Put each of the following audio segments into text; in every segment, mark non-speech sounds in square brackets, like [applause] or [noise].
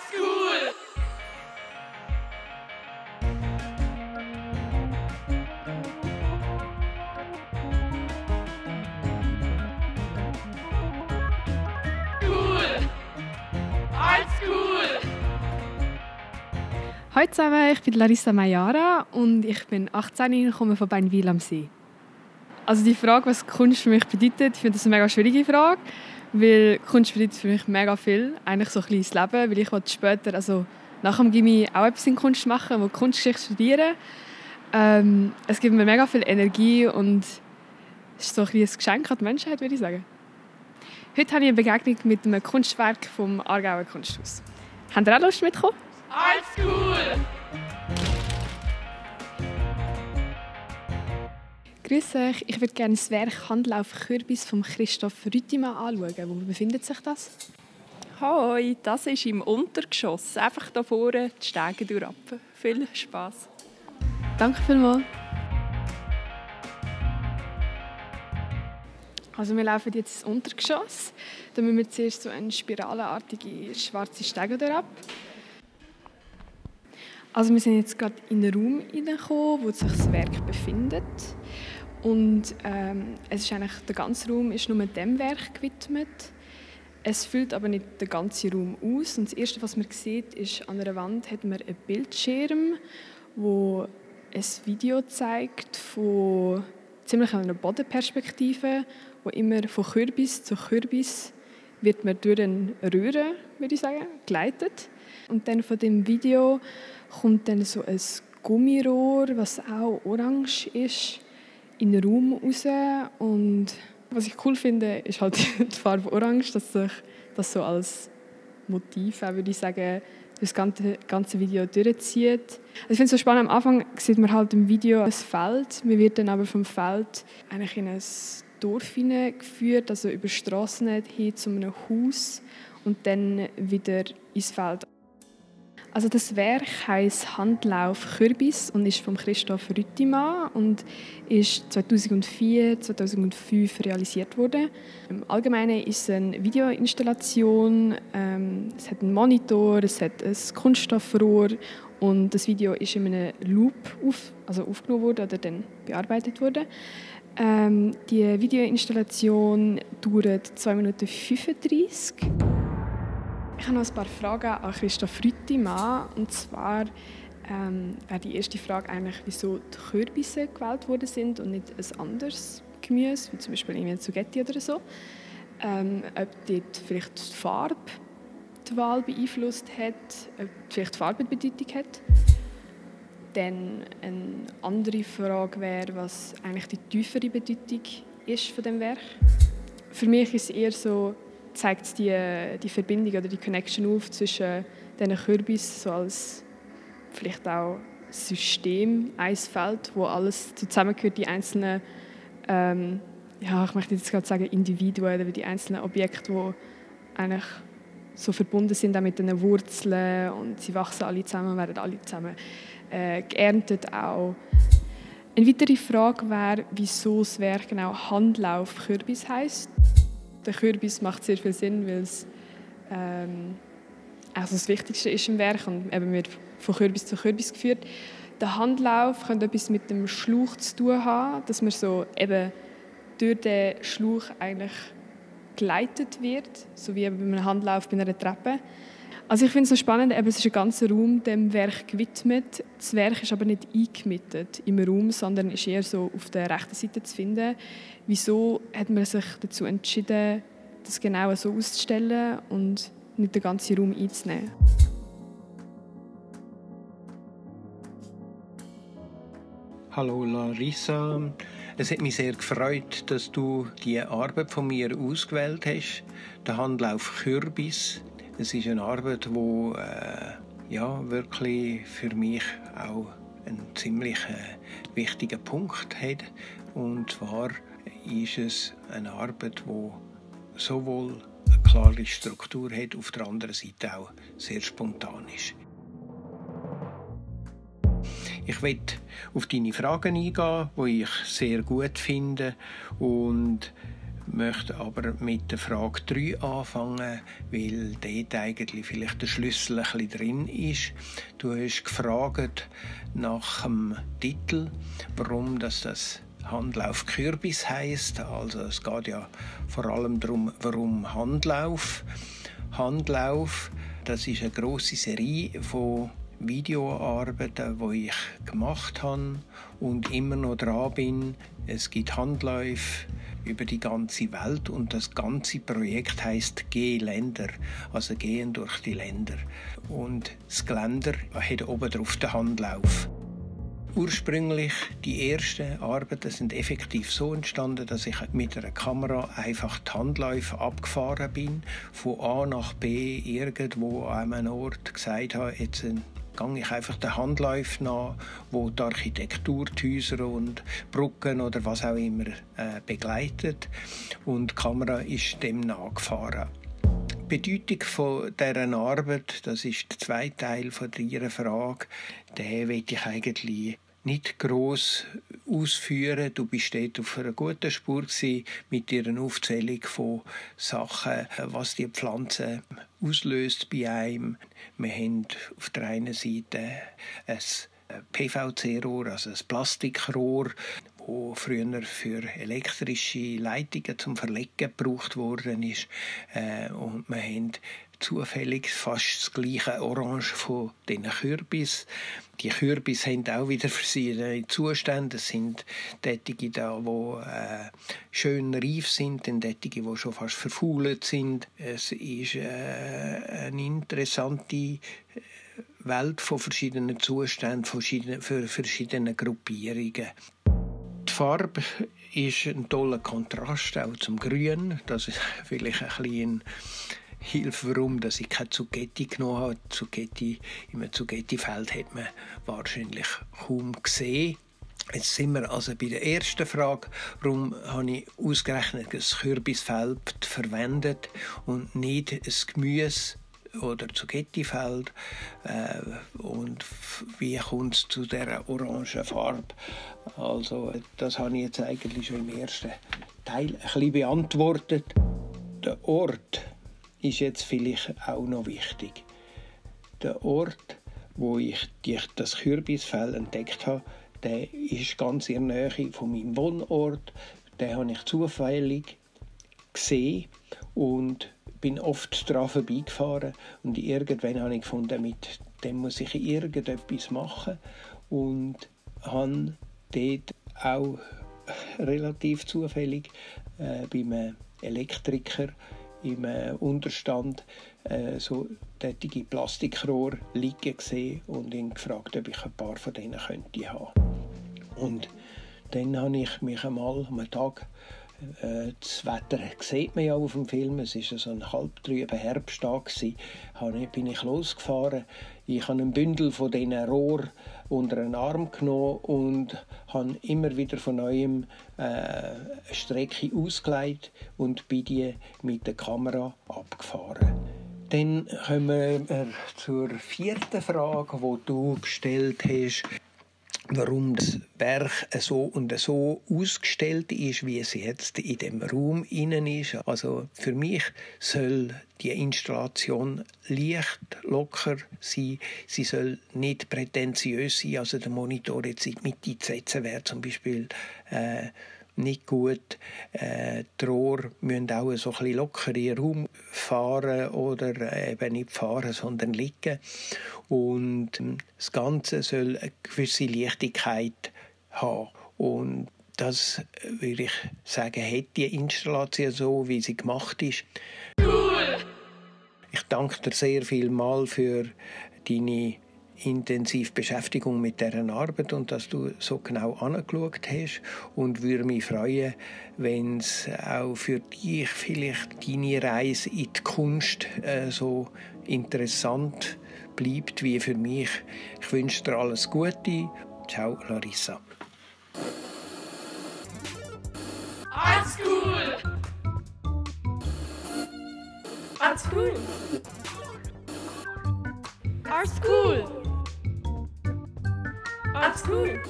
Oldschool! Hallo zusammen, ich bin Larissa Mayara und ich bin 18 und komme von Beinwil am See. Also die Frage, was Kunst für mich bedeutet, ich finde das eine mega schwierige Frage, weil Kunst bedeutet für mich mega viel, eigentlich so ein das Leben, weil ich später, also nach dem Gimmi auch etwas in Kunst machen, wo Kunstgeschichte studieren. Ähm, es gibt mir mega viel Energie und es ist so ein, ein Geschenk an die Menschheit, würde ich sagen. Heute habe ich eine Begegnung mit einem Kunstwerk vom Aargauer Kunsthaus. Habt ihr auch Lust mitzukommen? Oldschool! Grüß euch, ich würde gerne das Werk Handlauf Kürbis von Christoph Rüttimann anschauen. Wo befindet sich das? Hoi, das ist im Untergeschoss. Einfach da vorne die Stege durchab. Viel Spaß. Danke vielmals. Also wir laufen jetzt ins Untergeschoss. Da müssen wir zuerst so eine spiralenartige schwarze Stege durchab. Also wir sind jetzt gerade in den Raum hineingekommen, wo sich das Werk befindet. Und ähm, es ist eigentlich, der ganze Raum ist nur dem Werk gewidmet. Es füllt aber nicht den ganzen Raum aus. Und das Erste, was man sieht, ist, an einer Wand hat man einen Bildschirm, wo ein Video zeigt von ziemlich einer Bodenperspektive, wo immer von Kürbis zu Kürbis wird man durch eine Röhre, würde ich sagen, geleitet. Und dann von dem Video kommt dann so ein Gummirohr, was auch orange ist, in den Raum raus. Und was ich cool finde, ist halt [laughs] die Farbe orange, dass sich das so als Motiv, auch, würde ich sagen, das ganze, ganze Video durchzieht. Also ich finde es so spannend, am Anfang sieht man halt im Video ein Feld, man wird dann aber vom Feld eigentlich in ein Dorf geführt, also über Straßen hin zu einem Haus und dann wieder ins Feld. Also das Werk heißt Handlauf Kürbis und ist von Christoph Rüttimann und ist 2004, 2005 realisiert worden. Im Allgemeinen ist es eine Videoinstallation. Ähm, es hat einen Monitor, es hat ein Kunststoffrohr und das Video ist in einem Loop auf, also aufgenommen worden oder dann bearbeitet worden. Ähm, die Videoinstallation dauert 2 Minuten 35. Ich habe noch ein paar Fragen an Christoph Rüttimann. Und zwar ähm, wäre die erste Frage eigentlich, wieso die Kürbisse gewählt worden sind und nicht ein anderes Gemüse, wie zum Beispiel irgendwie Zugetti oder so. Ähm, ob dort vielleicht die Farbe die Wahl beeinflusst hat, ob vielleicht die Farbe eine Bedeutung hat. Dann eine andere Frage wäre, was eigentlich die tiefere Bedeutung ist von dem Werk. Für mich ist es eher so, zeigt die, die Verbindung oder die Connection auf zwischen diesen Kürbis so als vielleicht auch System, ein Feld, wo alles zusammengehört, die einzelnen, ähm, ja, ich möchte jetzt gerade sagen Individuen oder die einzelnen Objekte, die eigentlich so verbunden sind auch mit den Wurzeln und sie wachsen alle zusammen, werden alle zusammen äh, geerntet auch. Eine weitere Frage wäre, wieso das Werk genau Handlauf Kürbis heißt der Kürbis macht sehr viel Sinn, weil es ähm, also das Wichtigste ist im Werk und eben wird von Kürbis zu Kürbis geführt. Der Handlauf könnte etwas mit dem Schlauch zu tun haben, dass man so eben durch den Schlauch eigentlich geleitet wird, so wie bei einem Handlauf bei einer Treppe. Also ich finde es so spannend, eben, es ist ein ganzer Raum dem Werk gewidmet. Das Werk ist aber nicht eingemietet im Raum, sondern ist eher so auf der rechten Seite zu finden. Wieso hat man sich dazu entschieden, das genau so auszustellen und nicht den ganzen Raum einzunehmen? Hallo Larissa, es hat mich sehr gefreut, dass du die Arbeit von mir ausgewählt hast, der Handlauf Kürbis. Es ist eine Arbeit, die äh, ja, wirklich für mich auch einen ziemlich äh, wichtigen Punkt hat. Und zwar ist es eine Arbeit, die sowohl eine klare Struktur hat, auf der anderen Seite auch sehr spontan ist. Ich will auf deine Fragen eingehen, die ich sehr gut finde und möchte aber mit der Frage 3 anfangen, weil dort eigentlich vielleicht der Schlüssel ein bisschen drin ist. Du hast gefragt nach dem Titel, warum das, das Handlauf Kürbis heißt. Also es geht ja vor allem darum, warum Handlauf. Handlauf, das ist eine große Serie von Videoarbeiten, die ich gemacht habe und immer noch dran bin. Es gibt Handläufe über die ganze Welt und das ganze Projekt heißt G-Länder, also gehen durch die Länder. Und das Geländer hat oben drauf den Handlauf. Ursprünglich die ersten Arbeiten sind effektiv so entstanden, dass ich mit einer Kamera einfach die Handläufe abgefahren bin, von A nach B irgendwo an einem Ort gesagt habe, jetzt gehe ich einfach den Handläufen nach, wo die Architektur, die Häuser und Brücken oder was auch immer äh, begleitet und die Kamera ist dem nachgefahren. Die Bedeutung dieser Arbeit, das ist der zweite Teil von Ihrer Frage, den will ich eigentlich nicht groß ausführen. Du bist dort auf einer guten Spur mit ihrer Aufzählung von Sachen, was die Pflanze auslöst bei einem. Wir haben auf der einen Seite ein PVC-Rohr, also ein Plastikrohr, wo früher für elektrische Leitungen zum Verlegen gebraucht worden ist. Äh, und wir haben zufällig fast das gleiche Orange von diesen Kürbis. Die Kürbis haben auch wieder verschiedene Zustände. Es sind Tätige da, die äh, schön reif sind, und Tätige, die schon fast verfault sind. Es ist äh, eine interessante äh, Welt von verschiedenen Zuständen, für verschiedene Gruppierungen. Die Farbe ist ein toller Kontrast auch zum Grün. Das ist [laughs] vielleicht ein bisschen Hilfe, warum dass ich kein Zucchetti genommen habe. Zucchetti, Im Zucchetti-Feld hat man wahrscheinlich kaum gesehen. Jetzt sind wir also bei der ersten Frage, warum habe ich ausgerechnet das Kürbisfeld verwendet und nicht ein Gemüse oder Zucchetti-Feld äh, und wie kommt es zu dieser orangen Farbe. Also das habe ich jetzt eigentlich schon im ersten Teil ein bisschen beantwortet. Der Ort ist jetzt vielleicht auch noch wichtig. Der Ort, wo ich das Kürbisfell entdeckt habe, der ist ganz in der Nähe von meinem Wohnort. Den habe ich zufällig gesehen und bin oft daran vorbeigefahren und irgendwann habe ich gefunden, mit dem muss ich irgendetwas machen und habe dort auch relativ zufällig äh, bei einem Elektriker im äh, Unterstand äh, so tätige Plastikrohr liegen gesehen und ihn gefragt, ob ich ein paar von denen könnte haben. Und dann habe ich mich einmal am Tag das Wetter sieht man ja auf dem Film. Es war so ein halbtrüber Herbsttag. Bin ich losgefahren. Ich habe ein Bündel von diesen Rohr unter den Arm genommen und habe immer wieder von neuem äh, eine Strecke ausgelegt und bin die mit der Kamera abgefahren. Dann kommen wir zur vierten Frage, die du gestellt hast warum das Werk so und so ausgestellt ist, wie es jetzt in dem Raum innen ist. Also für mich soll die Installation leicht, locker sein. Sie soll nicht prätentiös sein. Also der Monitor jetzt in die zu setzen wäre zum Beispiel äh, nicht gut. Äh, die Rohre müssen auch so ein bisschen locker in Raum fahren oder eben nicht fahren, sondern liegen. Und das Ganze soll eine gewisse Leichtigkeit haben. Und das würde ich sagen, hat die Installation so, wie sie gemacht ist. Cool! Ich danke dir sehr viel mal für deine intensiv Beschäftigung mit deren Arbeit und dass du so genau angeschaut hast und würde mich freuen, wenn es auch für dich vielleicht deine Reise in die Kunst äh, so interessant bleibt wie für mich. Ich wünsche dir alles Gute. Ciao, Larissa. Art School! Art School! Art School! Art School!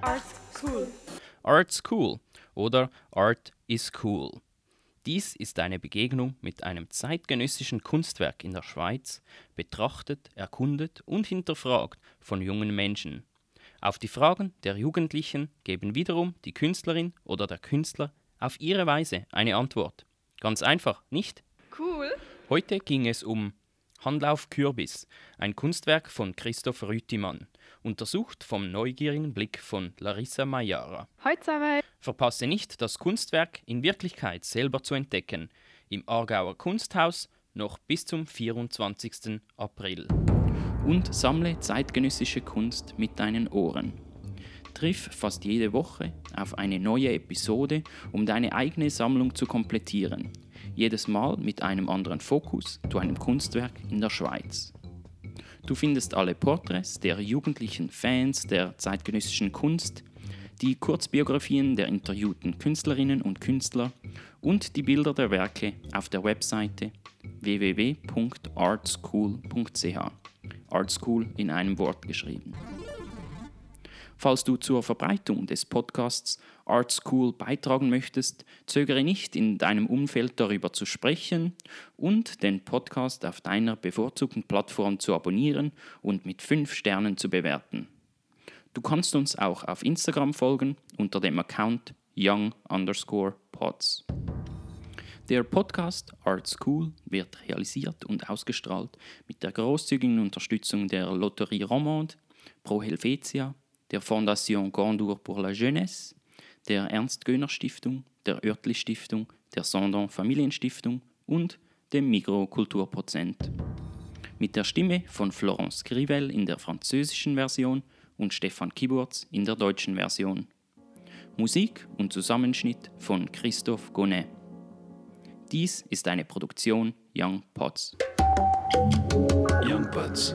Art School! Art School. oder Art is Cool. Dies ist eine Begegnung mit einem zeitgenössischen Kunstwerk in der Schweiz, betrachtet, erkundet und hinterfragt von jungen Menschen. Auf die Fragen der Jugendlichen geben wiederum die Künstlerin oder der Künstler auf ihre Weise eine Antwort. Ganz einfach, nicht? Cool. Heute ging es um Handlauf Kürbis, ein Kunstwerk von Christoph Rütimann, untersucht vom neugierigen Blick von Larissa Mayara. Hallo zusammen! Verpasse nicht, das Kunstwerk in Wirklichkeit selber zu entdecken, im Aargauer Kunsthaus noch bis zum 24. April. Und sammle zeitgenössische Kunst mit deinen Ohren. Triff fast jede Woche auf eine neue Episode, um deine eigene Sammlung zu komplettieren. Jedes Mal mit einem anderen Fokus zu einem Kunstwerk in der Schweiz. Du findest alle Porträts der jugendlichen Fans der zeitgenössischen Kunst, die Kurzbiografien der interviewten Künstlerinnen und Künstler und die Bilder der Werke auf der Webseite www.artschool.ch. Artschool in einem Wort geschrieben. Falls du zur Verbreitung des Podcasts Art School beitragen möchtest, zögere nicht, in deinem Umfeld darüber zu sprechen und den Podcast auf deiner bevorzugten Plattform zu abonnieren und mit 5 Sternen zu bewerten. Du kannst uns auch auf Instagram folgen unter dem Account young underscore pods. Der Podcast Art School wird realisiert und ausgestrahlt mit der großzügigen Unterstützung der Lotterie Romande, Pro Helvetia, der Fondation Gondour pour la Jeunesse, der Ernst-Göhner-Stiftung, der Oertli-Stiftung, der Sondon Familienstiftung und dem Migro Kulturprozent. Mit der Stimme von Florence Grivel in der französischen Version und Stefan Kiburz in der deutschen Version. Musik und Zusammenschnitt von Christophe Gonnet. Dies ist eine Produktion Young Pots. Young Buds.